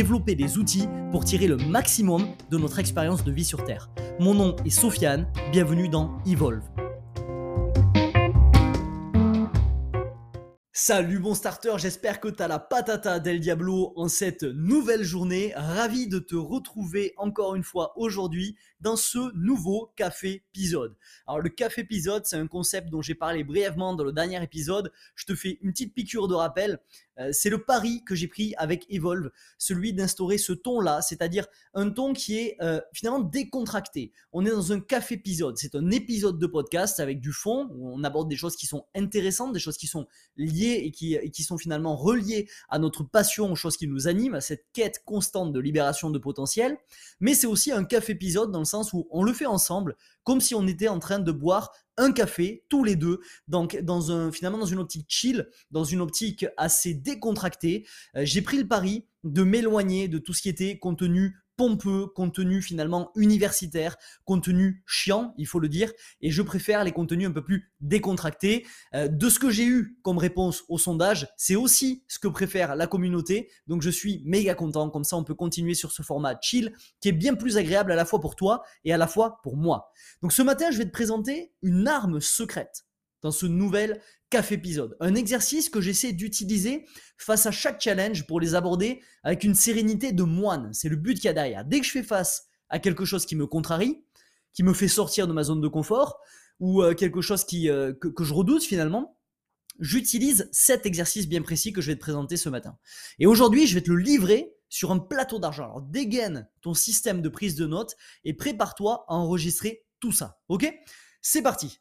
développer des outils pour tirer le maximum de notre expérience de vie sur Terre. Mon nom est Sofiane, bienvenue dans Evolve. Salut bon starter, j'espère que t'as la patata del Diablo en cette nouvelle journée. Ravi de te retrouver encore une fois aujourd'hui dans ce nouveau café épisode. Alors le café épisode, c'est un concept dont j'ai parlé brièvement dans le dernier épisode. Je te fais une petite piqûre de rappel. Euh, c'est le pari que j'ai pris avec Evolve, celui d'instaurer ce ton-là, c'est-à-dire un ton qui est euh, finalement décontracté. On est dans un café épisode, c'est un épisode de podcast avec du fond, où on aborde des choses qui sont intéressantes, des choses qui sont liées et qui, sont finalement reliées à notre passion, aux choses qui nous animent, à cette quête constante de libération de potentiel. Mais c'est aussi un café épisode dans le sens où on le fait ensemble, comme si on était en train de boire un café tous les deux, donc dans un, finalement dans une optique chill, dans une optique assez décontractée. Euh, j'ai pris le pari de m'éloigner de tout ce qui était contenu pompeux, contenu finalement universitaire, contenu chiant, il faut le dire, et je préfère les contenus un peu plus décontractés. Euh, de ce que j'ai eu comme réponse au sondage, c'est aussi ce que préfère la communauté, donc je suis méga content, comme ça on peut continuer sur ce format chill qui est bien plus agréable à la fois pour toi et à la fois pour moi. Donc ce matin, je vais te présenter une arme secrète dans ce nouvel café épisode. Un exercice que j'essaie d'utiliser face à chaque challenge pour les aborder avec une sérénité de moine. C'est le but qu'il y a derrière. Dès que je fais face à quelque chose qui me contrarie, qui me fait sortir de ma zone de confort, ou euh, quelque chose qui, euh, que, que je redoute finalement, j'utilise cet exercice bien précis que je vais te présenter ce matin. Et aujourd'hui, je vais te le livrer sur un plateau d'argent. Alors dégaine ton système de prise de notes et prépare-toi à enregistrer tout ça. Ok? C'est parti.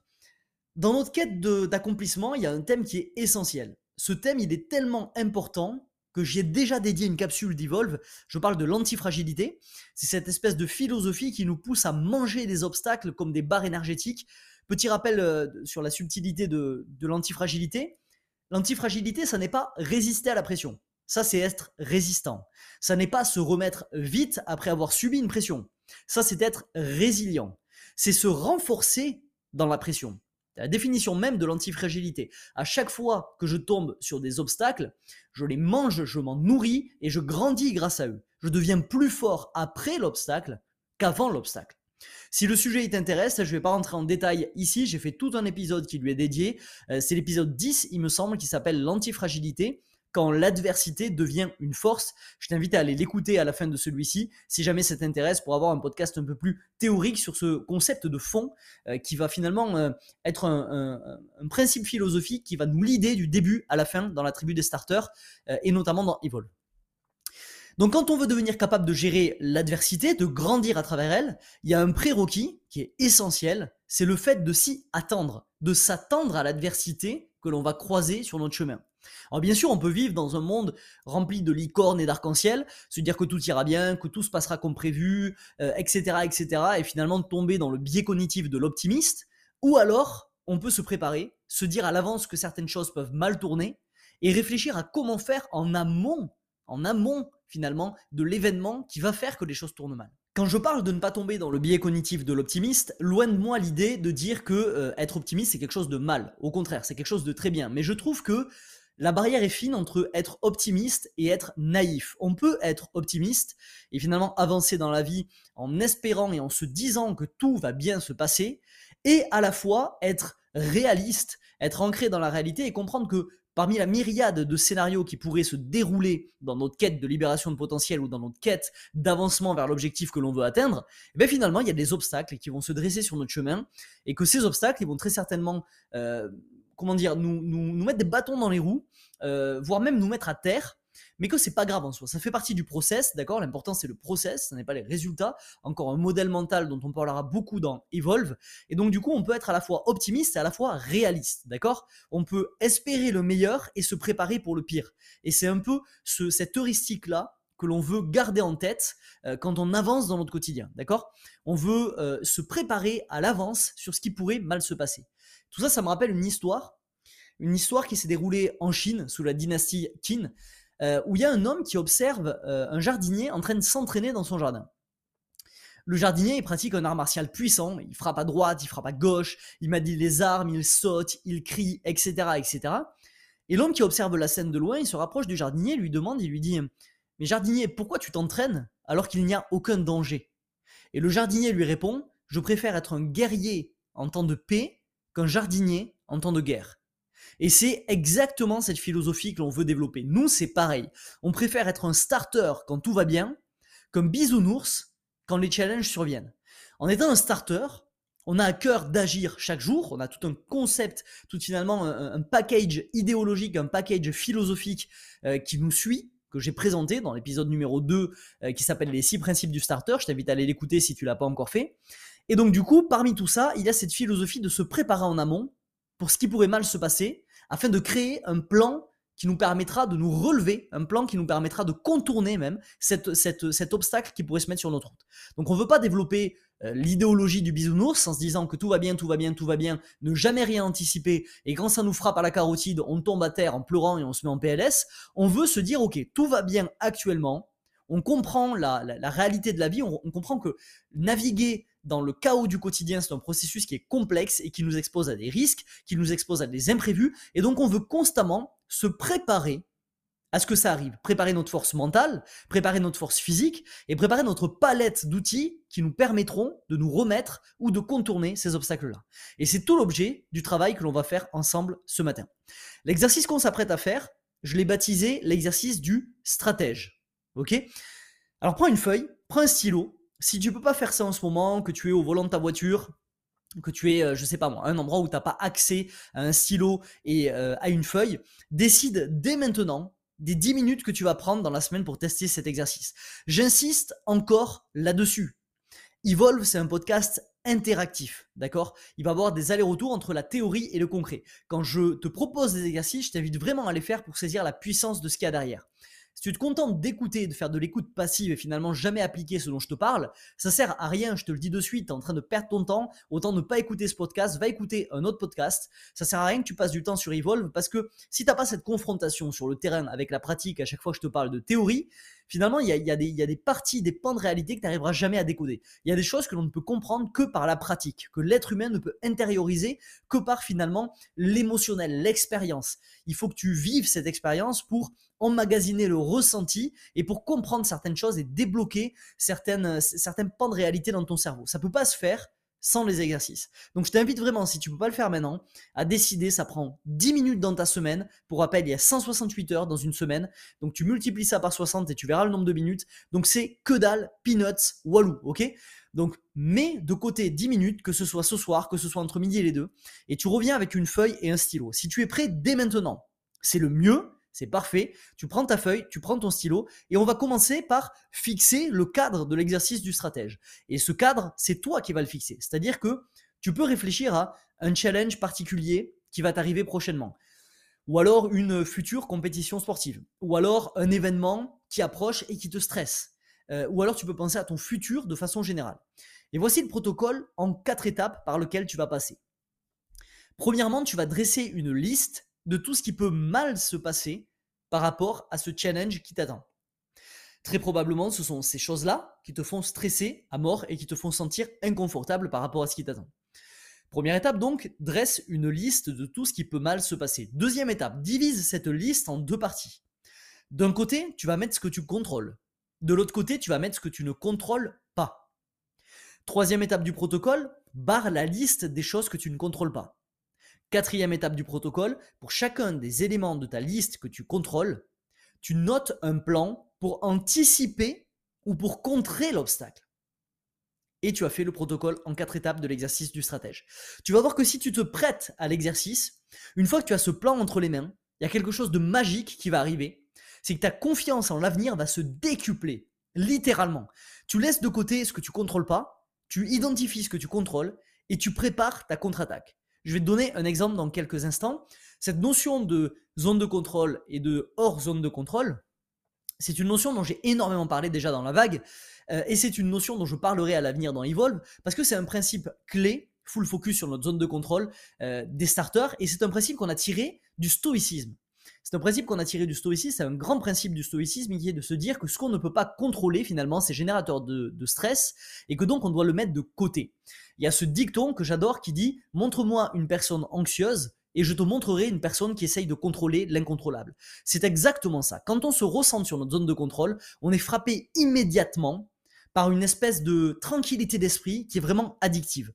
Dans notre quête d'accomplissement, il y a un thème qui est essentiel. Ce thème, il est tellement important que j'ai déjà dédié une capsule d'Evolve. Je parle de l'antifragilité. C'est cette espèce de philosophie qui nous pousse à manger des obstacles comme des barres énergétiques. Petit rappel euh, sur la subtilité de, de l'antifragilité. L'antifragilité, ça n'est pas résister à la pression. Ça, c'est être résistant. Ça n'est pas se remettre vite après avoir subi une pression. Ça, c'est être résilient. C'est se renforcer dans la pression la définition même de l'antifragilité. À chaque fois que je tombe sur des obstacles, je les mange, je m'en nourris et je grandis grâce à eux. Je deviens plus fort après l'obstacle qu'avant l'obstacle. Si le sujet t'intéresse, je ne vais pas rentrer en détail ici, j'ai fait tout un épisode qui lui est dédié. Euh, c'est l'épisode 10, il me semble, qui s'appelle l'antifragilité quand l'adversité devient une force. Je t'invite à aller l'écouter à la fin de celui-ci, si jamais ça t'intéresse, pour avoir un podcast un peu plus théorique sur ce concept de fond euh, qui va finalement euh, être un, principe philosophique qui va nous l'idée du début à la fin dans la tribu des starters euh, et notamment dans Evolve. Donc quand on veut devenir capable de gérer l'adversité, de grandir à travers elle, il y a un prérequis qui est essentiel, c'est le fait de s'y attendre, de s'attendre à l'adversité que l'on va croiser sur notre chemin. Alors bien sûr, on peut vivre dans un monde rempli de licornes et d'arc-en-ciel, se dire que tout ira bien, que tout se passera comme prévu, etc., euh, etc., et finalement tomber dans le biais cognitif de l'optimiste, ou alors on peut se préparer, se dire à l'avance que certaines choses peuvent mal tourner, et réfléchir à comment faire en amont, en amont finalement, de l'événement qui va faire que les choses tournent mal. Quand je parle de ne pas tomber dans le biais cognitif de l'optimiste, loin de moi l'idée de dire que euh, être optimiste c'est quelque chose de mal. Au contraire, c'est quelque chose de très bien. Mais je trouve que la barrière est fine entre être optimiste et être naïf. On peut être optimiste et finalement avancer dans la vie en espérant et en se disant que tout va bien se passer, et à la fois être réaliste, être ancré dans la réalité et comprendre que parmi la myriade de scénarios qui pourraient se dérouler dans notre quête de libération de potentiel ou dans notre quête d'avancement vers l'objectif que l'on veut atteindre, eh finalement, il y a des obstacles qui vont se dresser sur notre chemin et que ces obstacles, vont très certainement euh, comment dire, nous, nous, mettre des bâtons dans les roues, euh, voire même nous mettre à terre, mais que c'est pas grave en soi. Ça fait partie du process, d'accord? L'important c'est le process, ce n'est pas les résultats. Encore un modèle mental dont on parlera beaucoup dans Evolve. Et donc du coup, on peut être à la fois optimiste et à la fois réaliste, d'accord? On peut espérer le meilleur et se préparer pour le pire. Et c'est un peu ce, cette heuristique là que l'on veut garder en tête euh, quand on avance dans notre quotidien, d'accord? On veut euh, se préparer à l'avance sur ce qui pourrait mal se passer. Tout ça, ça me rappelle une histoire, une histoire qui s'est déroulée en Chine sous la dynastie Qin, euh, où il y a un homme qui observe un jardinier en train de s'entraîner dans son jardin. Le jardinier, il pratique un art martial puissant, il frappe à droite, il frappe à gauche, il manie les armes, il saute, il crie, etc. etc. Et l'homme qui observe la scène de loin, il se rapproche du jardinier, lui demande, il lui dit Mais jardinier, pourquoi tu t'entraînes alors qu'il n'y a aucun danger? Et le jardinier lui répond Je préfère être un guerrier en temps de paix qu'un jardinier en temps de guerre. Et c'est exactement cette philosophie que l'on veut développer. Nous, c'est pareil. On préfère être un starter quand tout va bien, comme bisounours quand les challenges surviennent. En étant un starter, on a à cœur d'agir chaque jour, on a tout un concept, tout finalement un, package idéologique, un package philosophique euh, qui nous suit, que j'ai présenté dans l'épisode numéro 2 euh, qui s'appelle les six principes du starter. Je t'invite à aller l'écouter si tu l'as pas encore fait. Et donc du coup, parmi tout ça, il y a cette philosophie de se préparer en amont pour ce qui pourrait mal se passer, afin de créer un plan qui nous permettra de nous relever, un plan qui nous permettra de contourner même cet obstacle qui pourrait se mettre sur notre route. Donc on ne veut pas développer l'idéologie du bisounours en se disant que tout va bien, tout va bien, tout va bien, ne jamais rien anticiper, et quand ça nous frappe à la carotide, on tombe à terre en pleurant et on se met en PLS, on veut se dire, ok, tout va bien actuellement, on comprend la, réalité de la vie, on, comprend que naviguer dans le chaos du quotidien, c'est un processus qui est complexe et qui nous expose à des risques, qui nous expose à des imprévus, et donc on veut constamment se préparer à ce que ça arrive. Préparer notre force mentale, préparer notre force physique et préparer notre palette d'outils qui nous permettront de nous remettre ou de contourner ces obstacles-là. Et c'est tout l'objet du travail que l'on va faire ensemble ce matin. L'exercice qu'on s'apprête à faire, je l'ai baptisé l'exercice du stratège. Ok? Alors prends une feuille, prends un stylo. Si tu peux pas faire ça en ce moment, que tu es au volant de ta voiture, que tu es, euh, je sais pas moi, un endroit où tu n'as pas accès à un stylo et euh, à une feuille, décide dès maintenant des 10 minutes que tu vas prendre dans la semaine pour tester cet exercice. J'insiste encore là-dessus. Evolve, c'est un podcast interactif, d'accord? Il va y avoir des allers-retours entre la théorie et le concret. Quand je te propose des exercices, je t'invite vraiment à les faire pour saisir la puissance de ce qu'il y a derrière. Si tu te contentes d'écouter, de faire de l'écoute passive et finalement jamais appliquer ce dont je te parle, ça sert à rien, je te le dis de suite, tu es en train de perdre ton temps, autant ne pas écouter ce podcast, va écouter un autre podcast. Ça sert à rien que tu passes du temps sur Evolve parce que si tu n'as pas cette confrontation sur le terrain avec la pratique à chaque fois que je te parle de théorie, finalement, il y a, des parties, des pans de réalité que tu n'arriveras jamais à décoder. Il y a des choses que l'on ne peut comprendre que par la pratique, que l'être humain ne peut intérioriser que par finalement l'émotionnel, l'expérience. Il faut que tu vives cette expérience pour emmagasiner le ressenti et pour comprendre certaines choses et débloquer certaines, certains pans de réalité dans ton cerveau. Ça ne peut pas se faire sans les exercices. Donc je t'invite vraiment, si tu ne peux pas le faire maintenant, à décider, ça prend 10 minutes dans ta semaine. Pour rappel, il y a 168 heures dans une semaine. Donc tu multiplies ça par 60 et tu verras le nombre de minutes. Donc c'est que dalle, peanuts, walou, ok? Donc mets de côté 10 minutes, que ce soit ce soir, que ce soit entre midi et les deux, et tu reviens avec une feuille et un stylo. Si tu es prêt dès maintenant, c'est le mieux c'est parfait. Tu prends ta feuille, tu prends ton stylo et on va commencer par fixer le cadre de l'exercice du stratège. Et ce cadre, c'est toi qui vas le fixer. C'est-à-dire que tu peux réfléchir à un challenge particulier qui va t'arriver prochainement. Ou alors une future compétition sportive. Ou alors un événement qui approche et qui te stresse. Euh, ou alors tu peux penser à ton futur de façon générale. Et voici le protocole en quatre étapes par lequel tu vas passer. Premièrement, tu vas dresser une liste de tout ce qui peut mal se passer par rapport à ce challenge qui t'attend. Très probablement, ce sont ces choses-là qui te font stresser à mort et qui te font sentir inconfortable par rapport à ce qui t'attend. Première étape donc, dresse une liste de tout ce qui peut mal se passer. Deuxième étape, divise cette liste en deux parties. D'un côté, tu vas mettre ce que tu contrôles. De l'autre côté, tu vas mettre ce que tu ne contrôles pas. Troisième étape du protocole, barre la liste des choses que tu ne contrôles pas. Quatrième étape du protocole, pour chacun des éléments de ta liste que tu contrôles, tu notes un plan pour anticiper ou pour contrer l'obstacle. Et tu as fait le protocole en quatre étapes de l'exercice du stratège. Tu vas voir que si tu te prêtes à l'exercice, une fois que tu as ce plan entre les mains, il y a quelque chose de magique qui va arriver. C'est que ta confiance en l'avenir va se décupler, littéralement. Tu laisses de côté ce que tu contrôles pas, tu identifies ce que tu contrôles et tu prépares ta contre-attaque. Je vais te donner un exemple dans quelques instants. Cette notion de zone de contrôle et de hors zone de contrôle, C'est une notion dont j'ai énormément parlé déjà dans la vague, euh, et c'est une notion dont je parlerai à l'avenir dans Evolve, parce que c'est un principe clé, full focus sur notre zone de contrôle euh, des starters, et c'est un principe qu'on a tiré du stoïcisme. C'est un principe qu'on a tiré du stoïcisme, c'est un grand principe du stoïcisme qui est de se dire que ce qu'on ne peut pas contrôler finalement, c'est générateur de, stress et que donc on doit le mettre de côté. Il y a ce dicton que j'adore qui dit Montre-moi une personne anxieuse et je te montrerai une personne qui essaye de contrôler l'incontrôlable. C'est exactement ça. Quand on se ressent sur notre zone de contrôle, on est frappé immédiatement par une espèce de tranquillité d'esprit qui est vraiment addictive.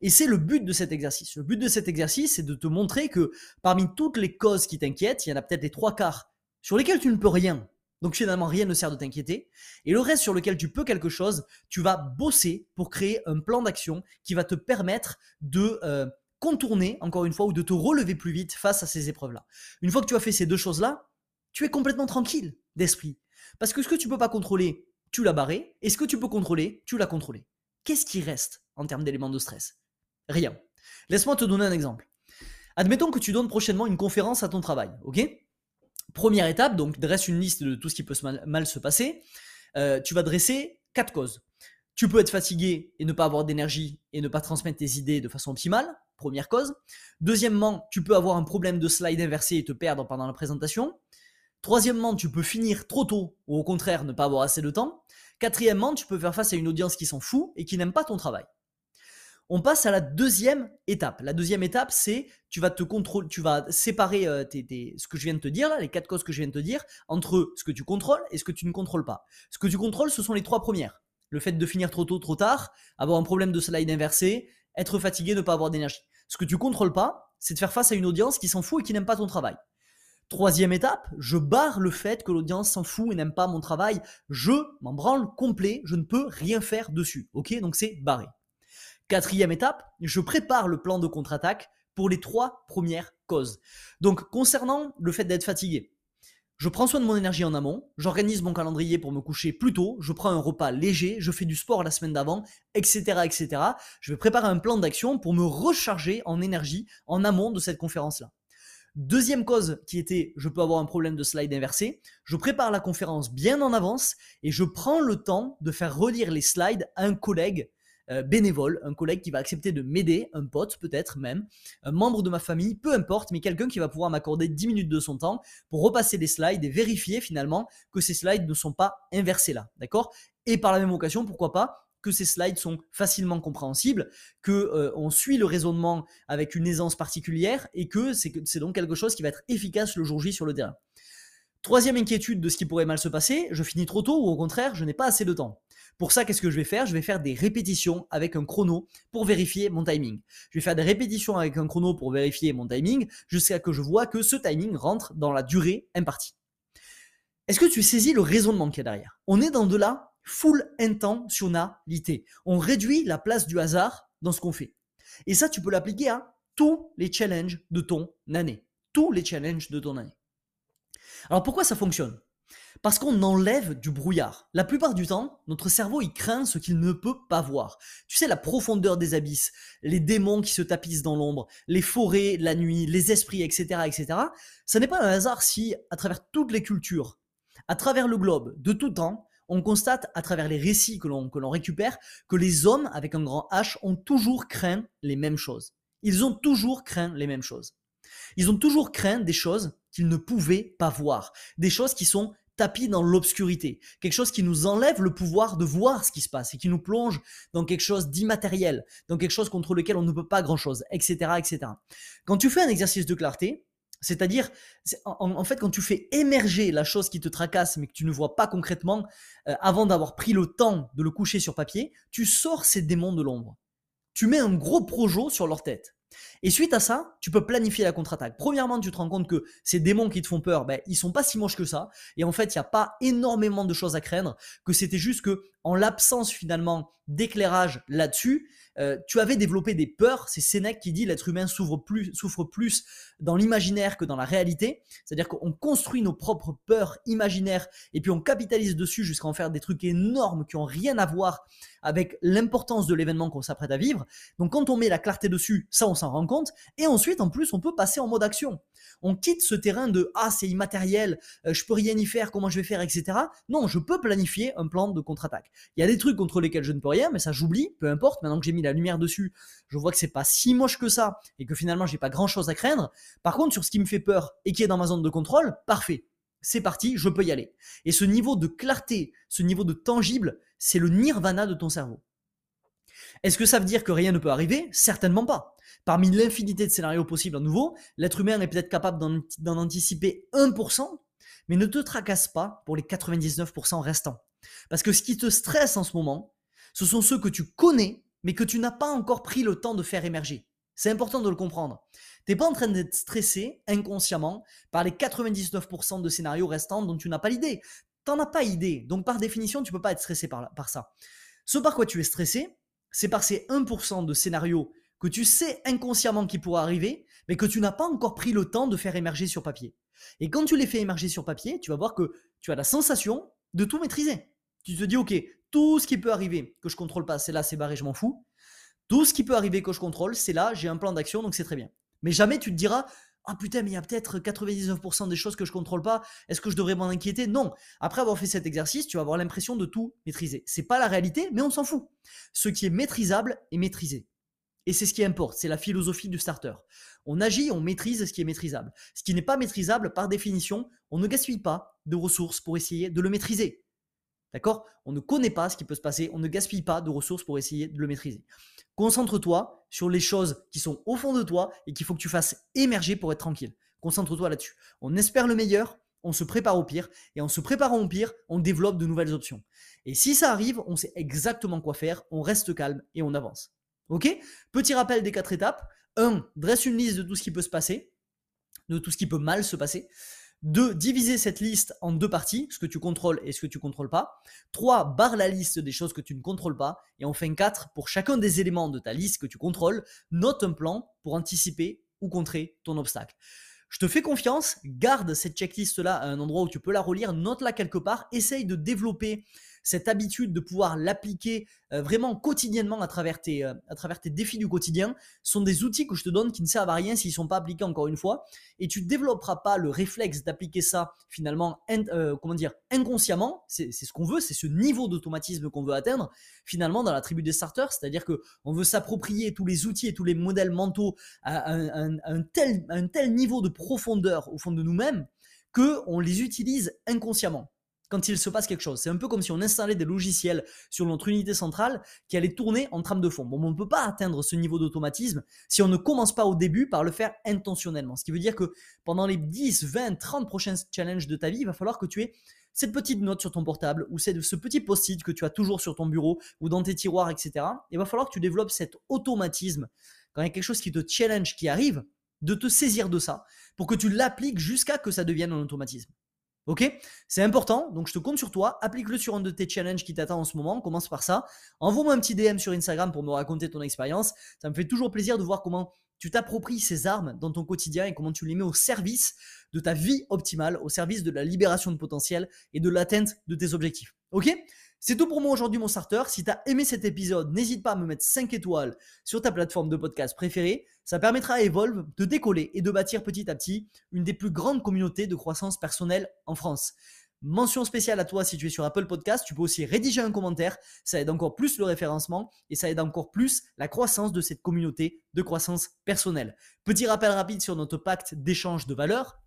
Et c'est le but de cet exercice. Le but de cet exercice, c'est de te montrer que parmi toutes les causes qui t'inquiètent, il y en a peut-être les trois quarts sur lesquels tu ne peux rien. Donc finalement, rien ne sert de t'inquiéter. Et le reste sur lequel tu peux quelque chose, tu vas bosser pour créer un plan d'action qui va te permettre de euh, contourner, encore une fois, ou de te relever plus vite face à ces épreuves-là. Une fois que tu as fait ces deux choses-là, tu es complètement tranquille d'esprit. Parce que ce que tu peux pas contrôler, tu l'as barré, et ce que tu peux contrôler, tu l'as contrôlé. Qu'est-ce qui reste en termes d'éléments de stress? Rien. Laisse-moi te donner un exemple. Admettons que tu donnes prochainement une conférence à ton travail, ok? Première étape, donc dresse une liste de tout ce qui peut mal, se passer. Euh, tu vas dresser quatre causes. Tu peux être fatigué et ne pas avoir d'énergie et ne pas transmettre tes idées de façon optimale. Première cause. Deuxièmement, tu peux avoir un problème de slide inversé et te perdre pendant la présentation. Troisièmement, tu peux finir trop tôt ou au contraire ne pas avoir assez de temps. Quatrièmement, tu peux faire face à une audience qui s'en fout et qui n'aime pas ton travail. On passe à la deuxième étape. La deuxième étape, c'est tu vas te contrôler, tu vas séparer euh, ce que je viens de te dire là, les quatre causes que je viens de te dire, entre ce que tu contrôles et ce que tu ne contrôles pas. Ce que tu contrôles, ce sont les trois premières. Le fait de finir trop tôt, trop tard, avoir un problème de slide inversé, être fatigué, ne pas avoir d'énergie. Ce que tu contrôles pas, c'est de faire face à une audience qui s'en fout et qui n'aime pas ton travail. Troisième étape, je barre le fait que l'audience s'en fout et n'aime pas mon travail. Je m'en branle complet, je ne peux rien faire dessus. Ok, donc c'est barré. Quatrième étape, je prépare le plan de contre-attaque pour les trois premières causes. Donc concernant le fait d'être fatigué, je prends soin de mon énergie en amont, j'organise mon calendrier pour me coucher plus tôt, je prends un repas léger, je fais du sport la semaine d'avant, etc., etc. Je vais préparer un plan d'action pour me recharger en énergie en amont de cette conférence-là. Deuxième cause qui était je peux avoir un problème de slide inversé, je prépare la conférence bien en avance et je prends le temps de faire relire les slides à un collègue euh, bénévole, un collègue qui va accepter de m'aider, un pote peut-être même, un membre de ma famille, peu importe, mais quelqu'un qui va pouvoir m'accorder 10 minutes de son temps pour repasser les slides et vérifier finalement que ces slides ne sont pas inversés là, d'accord? Et par la même occasion, pourquoi pas que ces slides sont facilement compréhensibles, que euh, on suit le raisonnement avec une aisance particulière et que c'est donc quelque chose qui va être efficace le jour J sur le terrain. Troisième inquiétude de ce qui pourrait mal se passer, je finis trop tôt ou au contraire, je n'ai pas assez de temps. Pour ça, qu'est-ce que je vais faire? Je vais faire des répétitions avec un chrono pour vérifier mon timing. Je vais faire des répétitions avec un chrono pour vérifier mon timing jusqu'à que je vois que ce timing rentre dans la durée impartie. Est-ce que tu saisis le raisonnement qu'il y a derrière? On est dans de la full intentionnalité. On réduit la place du hasard dans ce qu'on fait. Et ça, tu peux l'appliquer à tous les challenges de ton année. Tous les challenges de ton année. Alors pourquoi ça fonctionne? Parce qu'on enlève du brouillard. La plupart du temps, notre cerveau, il craint ce qu'il ne peut pas voir. Tu sais, la profondeur des abysses, les démons qui se tapissent dans l'ombre, les forêts, la nuit, les esprits, etc., etc. Ça n'est pas un hasard si, à travers toutes les cultures, à travers le globe, de tout temps, on constate à travers les récits que l'on, récupère que les hommes avec un grand H ont toujours craint les mêmes choses. Ils ont toujours craint les mêmes choses. Ils ont toujours craint des choses qu'ils ne pouvaient pas voir, des choses qui sont tapies dans l'obscurité, quelque chose qui nous enlève le pouvoir de voir ce qui se passe et qui nous plonge dans quelque chose d'immatériel, dans quelque chose contre lequel on ne peut pas grand-chose, etc., etc. Quand tu fais un exercice de clarté, c'est-à-dire, en, fait, quand tu fais émerger la chose qui te tracasse, mais que tu ne vois pas concrètement, euh, avant d'avoir pris le temps de le coucher sur papier, tu sors ces démons de l'ombre. Tu mets un gros projo sur leur tête. Et suite à ça, tu peux planifier la contre-attaque. Premièrement, tu te rends compte que ces démons qui te font peur, ben, ils sont pas si moches que ça. Et en fait, il n'y a pas énormément de choses à craindre, que c'était juste que, en l'absence finalement d'éclairage là-dessus, euh, tu avais développé des peurs. C'est Sénèque qui dit l'être humain souffre plus, souffre plus dans l'imaginaire que dans la réalité. C'est-à-dire qu'on construit nos propres peurs imaginaires et puis on capitalise dessus jusqu'à en faire des trucs énormes qui ont rien à voir avec l'importance de l'événement qu'on s'apprête à vivre. Donc quand on met la clarté dessus, ça on s'en rend compte. Et ensuite, en plus, on peut passer en mode action. On quitte ce terrain de ah c'est immatériel, euh, je peux rien y faire, comment je vais faire, etc. Non, je peux planifier un plan de contre-attaque. Il y a des trucs contre lesquels je ne peux rien, mais ça j'oublie, peu importe. Maintenant que j'ai mis la lumière dessus, je vois que c'est pas si moche que ça et que finalement j'ai pas grand chose à craindre. Par contre, sur ce qui me fait peur et qui est dans ma zone de contrôle, parfait. C'est parti, je peux y aller. Et ce niveau de clarté, ce niveau de tangible, c'est le nirvana de ton cerveau. Est-ce que ça veut dire que rien ne peut arriver? Certainement pas. Parmi l'infinité de scénarios possibles à nouveau, l'être humain est peut-être capable d'en anticiper 1%, mais ne te tracasse pas pour les 99% restants. Parce que ce qui te stresse en ce moment, ce sont ceux que tu connais, mais que tu n'as pas encore pris le temps de faire émerger. C'est important de le comprendre. Tu n'es pas en train d'être stressé inconsciemment par les 99% de scénarios restants dont tu n'as pas l'idée. Tu n'en as pas idée. Donc par définition, tu ne peux pas être stressé par, par ça. Ce par quoi tu es stressé, c'est par ces 1% de scénarios que tu sais inconsciemment qui pourra arriver, mais que tu n'as pas encore pris le temps de faire émerger sur papier. Et quand tu les fais émerger sur papier, tu vas voir que tu as la sensation de tout maîtriser. Tu te dis, ok, tout ce qui peut arriver que je contrôle pas, c'est là, c'est barré, je m'en fous. Tout ce qui peut arriver que je contrôle, c'est là, j'ai un plan d'action, donc c'est très bien. Mais jamais tu te diras, ah putain, mais il y a peut-être 99% des choses que je contrôle pas. Est-ce que je devrais m'en inquiéter? Non. Après avoir fait cet exercice, tu vas avoir l'impression de tout maîtriser. C'est pas la réalité, mais on s'en fout. Ce qui est maîtrisable est maîtrisé. Et c'est ce qui importe, c'est la philosophie du starter. On agit, on maîtrise ce qui est maîtrisable. Ce qui n'est pas maîtrisable, par définition, on ne gaspille pas de ressources pour essayer de le maîtriser. D'accord? On ne connaît pas ce qui peut se passer, on ne gaspille pas de ressources pour essayer de le maîtriser. Concentre-toi sur les choses qui sont au fond de toi et qu'il faut que tu fasses émerger pour être tranquille. Concentre-toi là-dessus. On espère le meilleur, on se prépare au pire, et en se préparant au pire, on développe de nouvelles options. Et si ça arrive, on sait exactement quoi faire, on reste calme et on avance. Ok? Petit rappel des quatre étapes. 1. Dresse une liste de tout ce qui peut se passer, de tout ce qui peut mal se passer. 2. Diviser cette liste en deux parties, ce que tu contrôles et ce que tu contrôles pas. 3. Barre la liste des choses que tu ne contrôles pas. Et enfin 4. Pour chacun des éléments de ta liste que tu contrôles, note un plan pour anticiper ou contrer ton obstacle. Je te fais confiance, garde cette checklist-là à un endroit où tu peux la relire, note-la quelque part, essaye de développer cette habitude de pouvoir l'appliquer euh, vraiment quotidiennement à travers, tes, euh, à travers tes défis du quotidien sont des outils que je te donne qui ne servent à rien s'ils ne sont pas appliqués encore une fois. Et tu ne développeras pas le réflexe d'appliquer ça finalement euh, comment dire, inconsciemment. C'est ce qu'on veut, c'est ce niveau d'automatisme qu'on veut atteindre finalement dans la tribu des starters. C'est-à-dire qu'on veut s'approprier tous les outils et tous les modèles mentaux à un, tel, à un tel niveau de profondeur au fond de nous-mêmes qu'on les utilise inconsciemment quand il se passe quelque chose. C'est un peu comme si on installait des logiciels sur notre unité centrale qui allaient tourner en trame de fond. Bon, on ne peut pas atteindre ce niveau d'automatisme si on ne commence pas au début par le faire intentionnellement. Ce qui veut dire que pendant les 10, 20, 30 prochains challenges de ta vie, il va falloir que tu aies cette petite note sur ton portable ou ce petit post-it que tu as toujours sur ton bureau ou dans tes tiroirs, etc. Il va falloir que tu développes cet automatisme quand il y a quelque chose qui te challenge, qui arrive, de te saisir de ça pour que tu l'appliques jusqu'à que ça devienne un automatisme. Ok? C'est important, donc je te compte sur toi. Applique-le sur un de tes challenges qui t'attend en ce moment. Commence par ça. Envoie-moi un petit DM sur Instagram pour me raconter ton expérience. Ça me fait toujours plaisir de voir comment tu t'appropries ces armes dans ton quotidien et comment tu les mets au service de ta vie optimale, au service de la libération de potentiel et de l'atteinte de tes objectifs. Ok? C'est tout pour moi aujourd'hui, mon starter. Si tu as aimé cet épisode, n'hésite pas à me mettre 5 étoiles sur ta plateforme de podcast préférée. Ça permettra à Evolve de décoller et de bâtir petit à petit une des plus grandes communautés de croissance personnelle en France. Mention spéciale à toi si tu es sur Apple Podcast. Tu peux aussi rédiger un commentaire. Ça aide encore plus le référencement et ça aide encore plus la croissance de cette communauté de croissance personnelle. Petit rappel rapide sur notre pacte d'échange de valeurs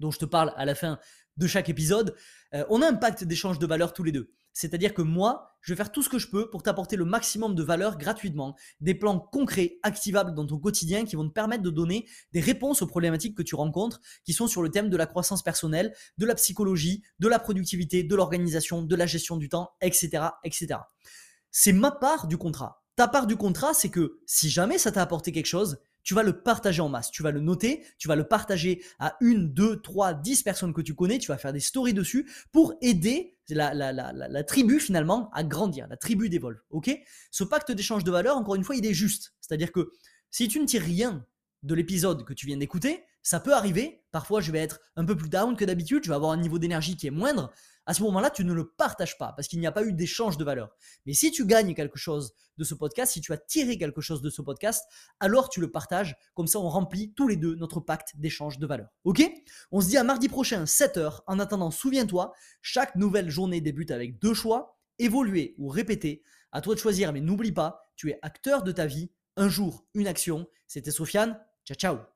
dont je te parle à la fin de chaque épisode. Euh, on a un pacte d'échange de valeurs tous les deux. C'est-à-dire que moi, je vais faire tout ce que je peux pour t'apporter le maximum de valeur gratuitement, des plans concrets, activables dans ton quotidien qui vont te permettre de donner des réponses aux problématiques que tu rencontres, qui sont sur le thème de la croissance personnelle, de la psychologie, de la productivité, de l'organisation, de la gestion du temps, etc. etc. C'est ma part du contrat. Ta part du contrat, c'est que si jamais ça t'a apporté quelque chose, tu vas le partager en masse. Tu vas le noter, tu vas le partager à une, deux, trois, dix personnes que tu connais, tu vas faire des stories dessus pour aider la, tribu finalement à grandir, la tribu d'Evolve. Ok? Ce pacte d'échange de valeur, encore une fois, il est juste. C'est-à-dire que si tu ne tires rien de l'épisode que tu viens d'écouter, Ça peut arriver, parfois je vais être un peu plus down que d'habitude, je vais avoir un niveau d'énergie qui est moindre. À ce moment-là, tu ne le partages pas parce qu'il n'y a pas eu d'échange de valeur. Mais si tu gagnes quelque chose de ce podcast, si tu as tiré quelque chose de ce podcast, alors tu le partages. Comme ça, on remplit tous les deux notre pacte d'échange de valeur. Ok? On se dit à mardi prochain, 7h. En attendant, souviens-toi, chaque nouvelle journée débute avec deux choix évoluer ou répéter. À toi de choisir, mais n'oublie pas, tu es acteur de ta vie. Un jour, une action. C'était Sofiane. Ciao, ciao.